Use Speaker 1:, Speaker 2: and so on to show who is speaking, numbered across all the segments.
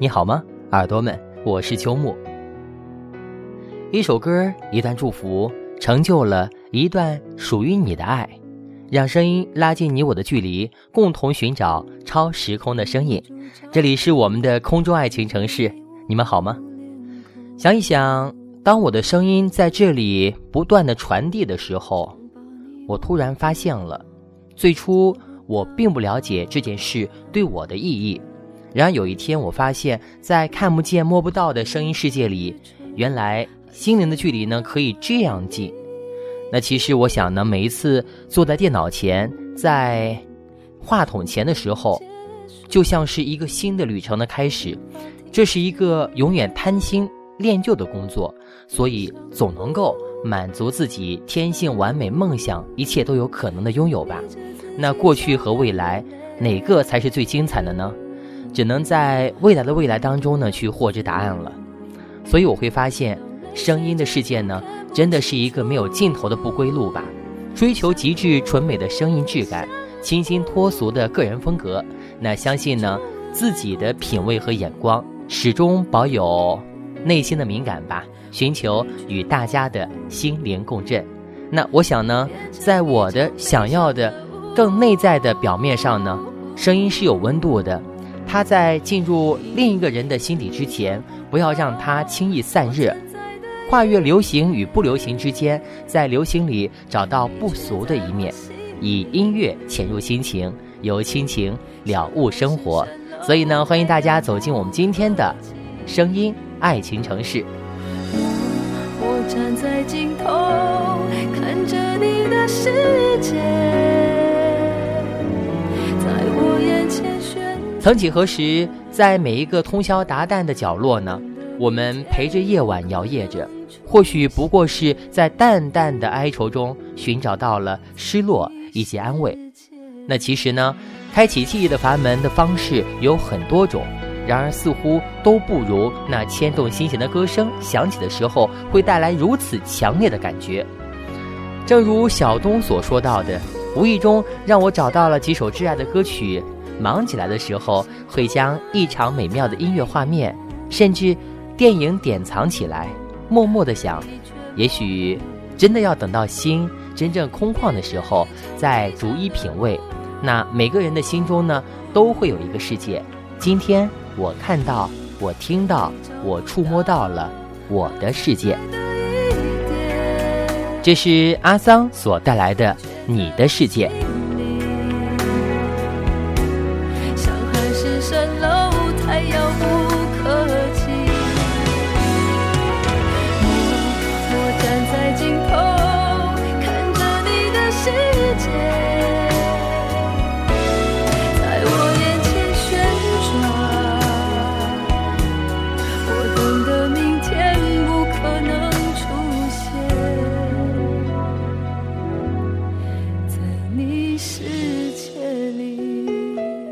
Speaker 1: 你好吗，耳朵们？我是秋木。一首歌，一段祝福，成就了一段属于你的爱，让声音拉近你我的距离，共同寻找超时空的声音。这里是我们的空中爱情城市，你们好吗？想一想，当我的声音在这里不断的传递的时候，我突然发现了，最初我并不了解这件事对我的意义。然而有一天，我发现，在看不见摸不到的声音世界里，原来心灵的距离呢可以这样近。那其实我想呢，每一次坐在电脑前，在话筒前的时候，就像是一个新的旅程的开始。这是一个永远贪心恋旧的工作，所以总能够满足自己天性完美梦想，一切都有可能的拥有吧。那过去和未来，哪个才是最精彩的呢？只能在未来的未来当中呢去获知答案了，所以我会发现，声音的世界呢，真的是一个没有尽头的不归路吧。追求极致纯美的声音质感，清新脱俗的个人风格，那相信呢自己的品味和眼光，始终保有内心的敏感吧，寻求与大家的心灵共振。那我想呢，在我的想要的更内在的表面上呢，声音是有温度的。他在进入另一个人的心底之前，不要让他轻易散热，跨越流行与不流行之间，在流行里找到不俗的一面，以音乐潜入心情，由亲情了悟生活。所以呢，欢迎大家走进我们今天的声音爱情城市。
Speaker 2: 我站在尽头，看着你的世界。
Speaker 1: 曾几何时，在每一个通宵达旦的角落呢，我们陪着夜晚摇曳着，或许不过是在淡淡的哀愁中寻找到了失落以及安慰。那其实呢，开启记忆的阀门的方式有很多种，然而似乎都不如那牵动心弦的歌声响起的时候会带来如此强烈的感觉。正如小东所说到的，无意中让我找到了几首挚爱的歌曲。忙起来的时候，会将一场美妙的音乐画面，甚至电影典藏起来，默默的想，也许真的要等到心真正空旷的时候，再逐一品味。那每个人的心中呢，都会有一个世界。今天我看到，我听到，我触摸到了我的世界。这是阿桑所带来的你的世界。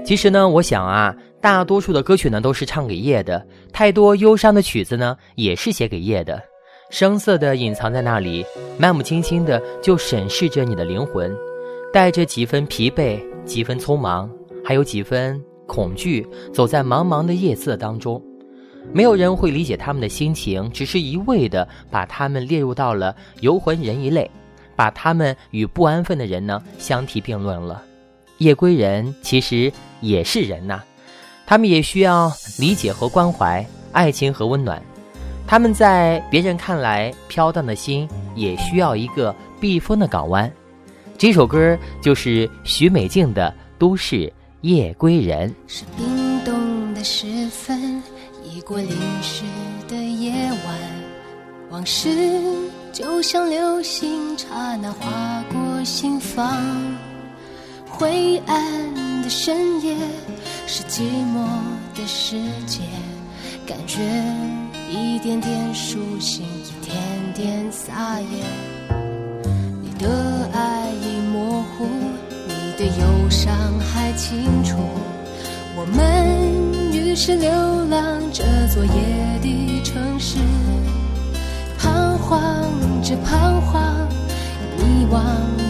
Speaker 1: 其实呢，我想啊，大多数的歌曲呢都是唱给夜的，太多忧伤的曲子呢也是写给夜的，声色的隐藏在那里，漫不经心的就审视着你的灵魂，带着几分疲惫，几分匆忙，还有几分恐惧，走在茫茫的夜色当中，没有人会理解他们的心情，只是一味的把他们列入到了游魂人一类，把他们与不安分的人呢相提并论了。夜归人其实也是人呐，他们也需要理解和关怀，爱情和温暖。他们在别人看来飘荡的心，也需要一个避风的港湾。这首歌就是许美静的《都市夜归人》。
Speaker 3: 是冰冻的时分，已过零时的夜晚，往事就像流星，刹那划过心房。灰暗深夜，是寂寞的世界，感觉一点点苏醒，一点点撒野。你的爱已模糊，你的忧伤还清楚。我们于是流浪这座夜的城市，彷徨着彷徨，迷惘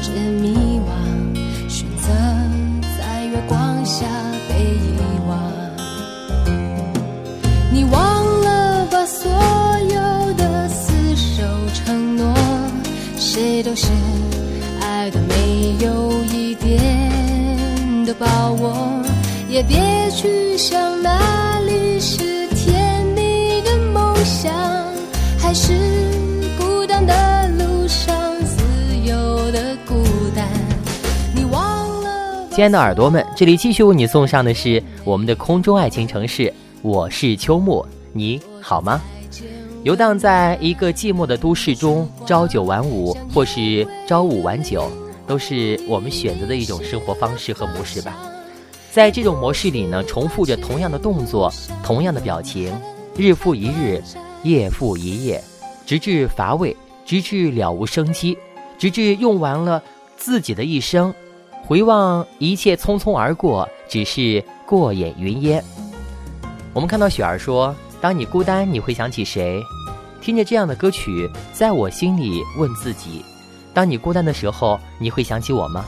Speaker 3: 着迷惘。下被遗忘，你忘了吧？所有的厮守承诺，谁都是爱的，没有一点的把握。也别去想哪里是甜蜜的梦想，还是。
Speaker 1: 亲爱的耳朵们，这里继续为你送上的是我们的空中爱情城市，我是秋木，你好吗？游荡在一个寂寞的都市中，朝九晚五或是朝五晚九，都是我们选择的一种生活方式和模式吧。在这种模式里呢，重复着同样的动作，同样的表情，日复一日，夜复一夜，直至乏味，直至了无生机，直至用完了自己的一生。回望一切匆匆而过，只是过眼云烟。我们看到雪儿说：“当你孤单，你会想起谁？”听着这样的歌曲，在我心里问自己：当你孤单的时候，你会想起我吗？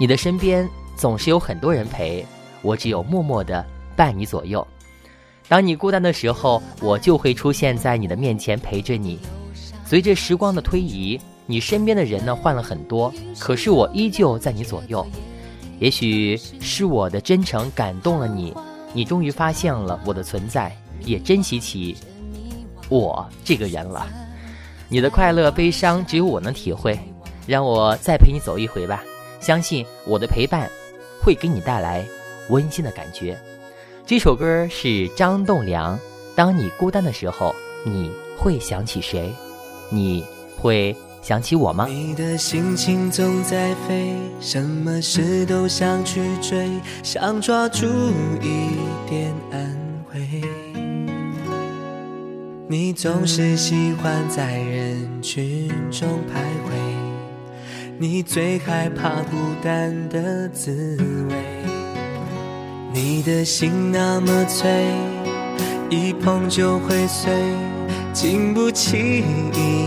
Speaker 1: 你的身边总是有很多人陪，我只有默默的伴你左右。当你孤单的时候，我就会出现在你的面前陪着你。随着时光的推移，你身边的人呢换了很多，可是我依旧在你左右。也许是我的真诚感动了你，你终于发现了我的存在，也珍惜起我这个人了。你的快乐悲伤只有我能体会，让我再陪你走一回吧。相信我的陪伴会给你带来温馨的感觉。这首歌是张栋梁，《当你孤单的时候，你会想起谁？你会想起我吗？
Speaker 4: 你的心情总在飞，什么事都想去追，想抓住一点安慰。你总是喜欢在人群中徘徊，你最害怕孤单的滋味。你的心那么脆，一碰就会碎，经不起一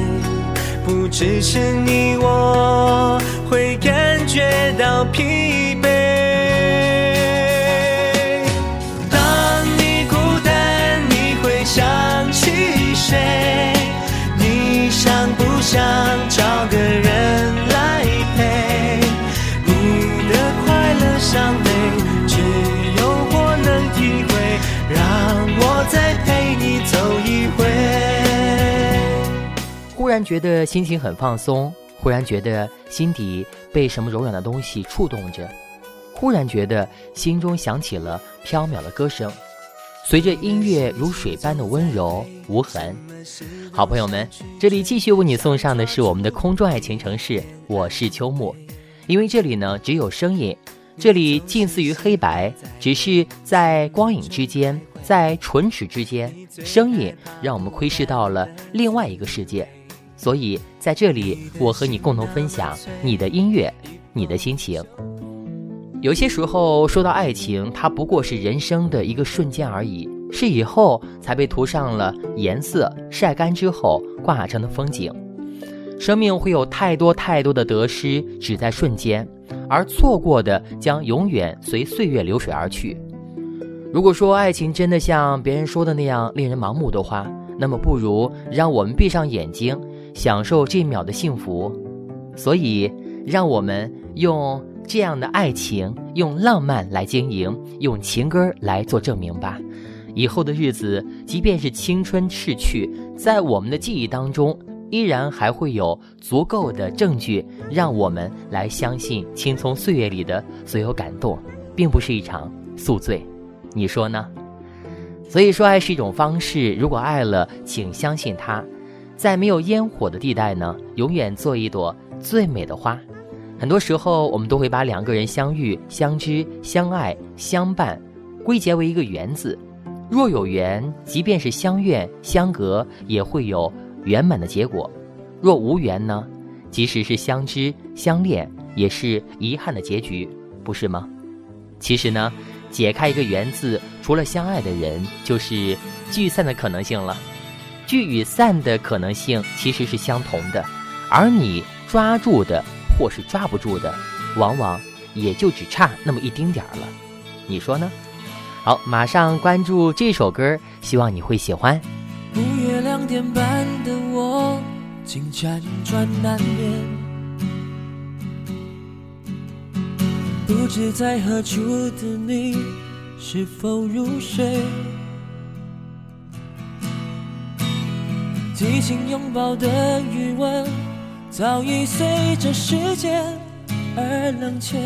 Speaker 4: 不只是你我会感觉到疲惫。当你孤单，你会想起谁？
Speaker 1: 然觉得心情很放松，忽然觉得心底被什么柔软的东西触动着，忽然觉得心中响起了飘渺的歌声，随着音乐如水般的温柔无痕。好朋友们，这里继续为你送上的是我们的空中爱情城市，我是秋木，因为这里呢只有声音，这里近似于黑白，只是在光影之间，在唇齿之间，声音让我们窥视到了另外一个世界。所以在这里，我和你共同分享你的音乐，你的心情。有些时候说到爱情，它不过是人生的一个瞬间而已，是以后才被涂上了颜色，晒干之后挂成的风景。生命会有太多太多的得失，只在瞬间，而错过的将永远随岁月流水而去。如果说爱情真的像别人说的那样令人盲目的话，那么不如让我们闭上眼睛。享受这秒的幸福，所以让我们用这样的爱情，用浪漫来经营，用情歌来做证明吧。以后的日子，即便是青春逝去，在我们的记忆当中，依然还会有足够的证据，让我们来相信青葱岁月里的所有感动，并不是一场宿醉。你说呢？所以说，爱是一种方式。如果爱了，请相信它。在没有烟火的地带呢，永远做一朵最美的花。很多时候，我们都会把两个人相遇、相知、相爱、相伴，归结为一个“缘”字。若有缘，即便是相怨相隔，也会有圆满的结果；若无缘呢，即使是相知相恋，也是遗憾的结局，不是吗？其实呢，解开一个缘字，除了相爱的人，就是聚散的可能性了。聚与散的可能性其实是相同的，而你抓住的或是抓不住的，往往也就只差那么一丁点儿了。你说呢？好，马上关注这首歌，希望你会喜欢。
Speaker 5: 午夜两点半的我，竟辗转难眠。不知在何处的你，是否入睡？激情拥抱的余温，早已随着时间而冷却。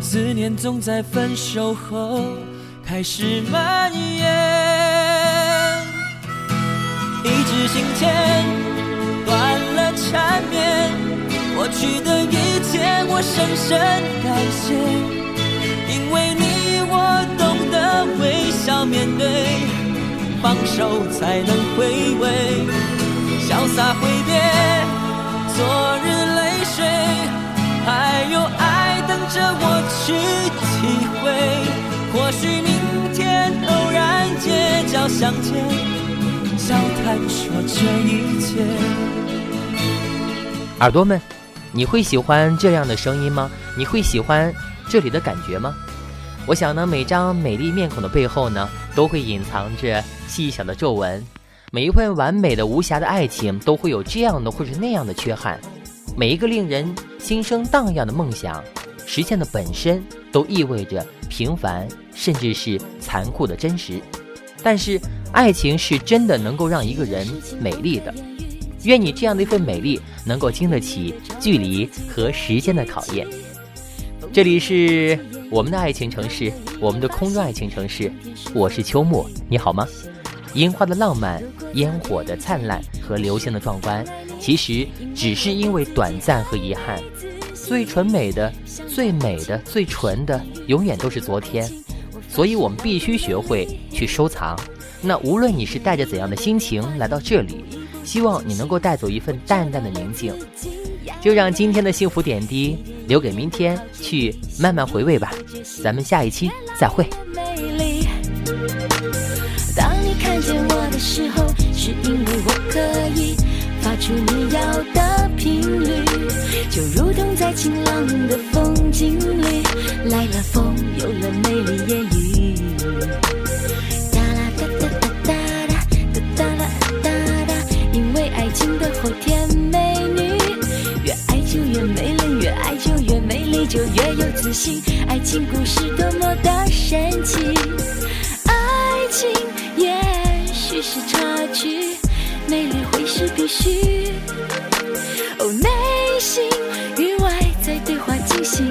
Speaker 5: 思念总在分手后开始蔓延，一支信笺断了缠绵，过去的一切我深深感谢，因为你我懂得微笑面对，放手才能回味，潇洒挥别昨日泪水，还有爱。等着我去体会，或许明天偶然街角相见，笑谈说这一切。
Speaker 1: 耳朵们，你会喜欢这样的声音吗？你会喜欢这里的感觉吗？我想呢，每张美丽面孔的背后呢，都会隐藏着细小的皱纹。每一份完美的无瑕的爱情，都会有这样的或者那样的缺憾。每一个令人心生荡漾的梦想。实现的本身都意味着平凡，甚至是残酷的真实。但是，爱情是真的能够让一个人美丽的。愿你这样的一份美丽能够经得起距离和时间的考验。这里是我们的爱情城市，我们的空中爱情城市。我是秋末，你好吗？樱花的浪漫，烟火的灿烂和流星的壮观，其实只是因为短暂和遗憾。最纯美的、最美的、最纯的，永远都是昨天，所以我们必须学会去收藏。那无论你是带着怎样的心情来到这里，希望你能够带走一份淡淡的宁静。就让今天的幸福点滴留给明天去慢慢回味吧。咱们下一期再会。
Speaker 2: 当你看见我的时候，是因为我可以。发出你要的频率，就如同在晴朗的风爱情故事多么的神奇，爱情也许是插曲。美丽会是必须，哦，内心与外在对话进行，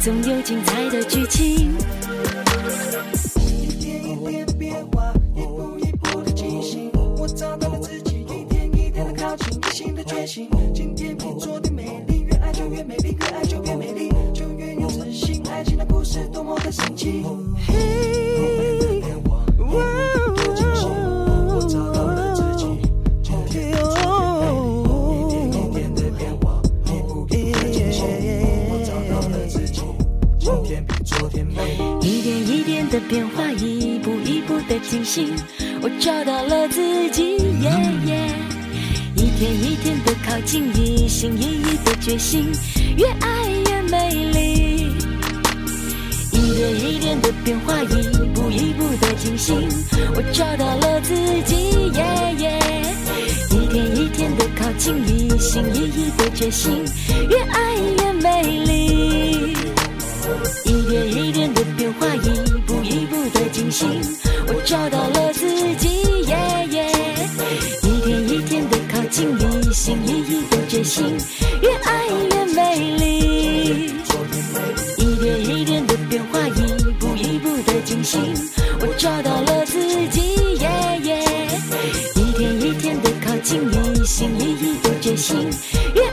Speaker 2: 总有精彩的剧变化一步一步的进行，我找到了自己，耶耶！一天一天的靠近，一心一意的决心，越爱越美丽。一点一点的变化，一步一步的进行，我找到了自己，耶耶！一天一天的靠近，一心一意的决心，越爱越美丽。近，一心一